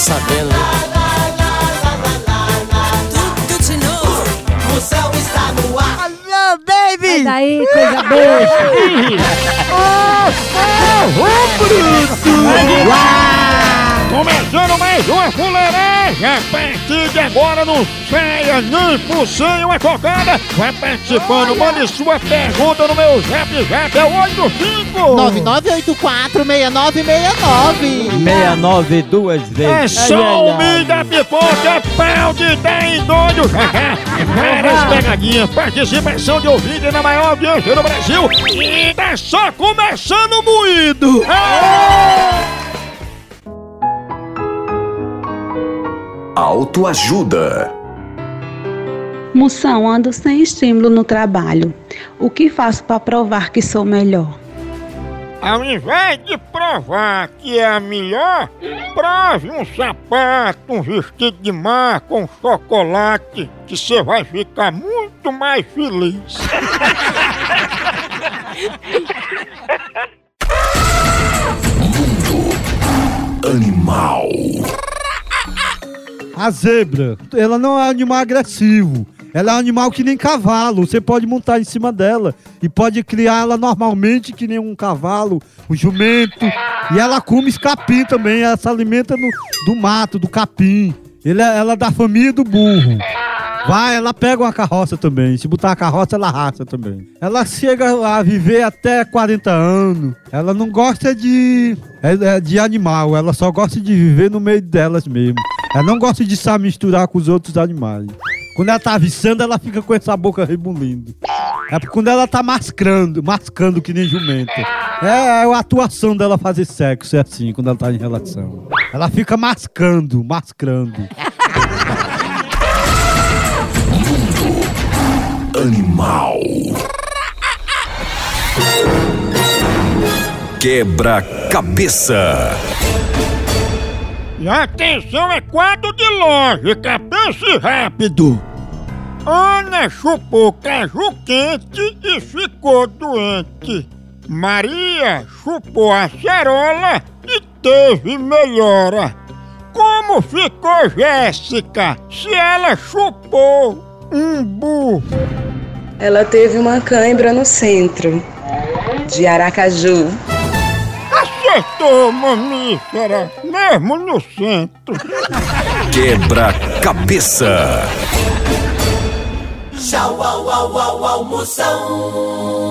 sabendo? Tudo de novo. O céu está no ar. Alô, baby! Daí, coisa besta. Começando mais uma fuleiragem a partir de agora não saia nem por cem uma cocada. Vai participando, mande sua pergunta no meu zap zap, é o 85 99846969 69 duas É vezes. só o milho da pipoca, pau de 10 doido. Várias pegadinhas, participação de ouvinte na maior audiência do Brasil. E tá só começando o moído. Autoajuda. Moção, ando sem estímulo no trabalho. O que faço para provar que sou melhor? Ao invés de provar que é a melhor, prove um sapato, um vestido de mar com chocolate, que você vai ficar muito mais feliz. Animal. A zebra, ela não é um animal agressivo. Ela é um animal que nem cavalo. Você pode montar em cima dela e pode criar ela normalmente que nem um cavalo, um jumento. E ela come capim também. Ela se alimenta no- do mato, do capim. É- ela é da família do burro. Vai, ela pega uma carroça também. Se botar a carroça, ela raça também. Ela chega a viver até 40 anos. Ela não gosta de, é- é de animal. Ela só gosta de viver no meio delas mesmo. Ela não gosta de se misturar com os outros animais. Quando ela tá aviçando, ela fica com essa boca rebulindo. É quando ela tá mascando, mascando que nem jumento. É, é a atuação dela fazer sexo, é assim, quando ela tá em relação. Ela fica mascando, mascando. Animal. Quebra-cabeça. E atenção, é quadro de lógica, pense rápido. Ana chupou caju quente e ficou doente. Maria chupou a cerola e teve melhora. Como ficou Jéssica se ela chupou um burro? Ela teve uma cãibra no centro de Aracaju. Acertou, mamífera, mesmo no centro. Quebra-cabeça. Tchau, au, au, au, au, Moção.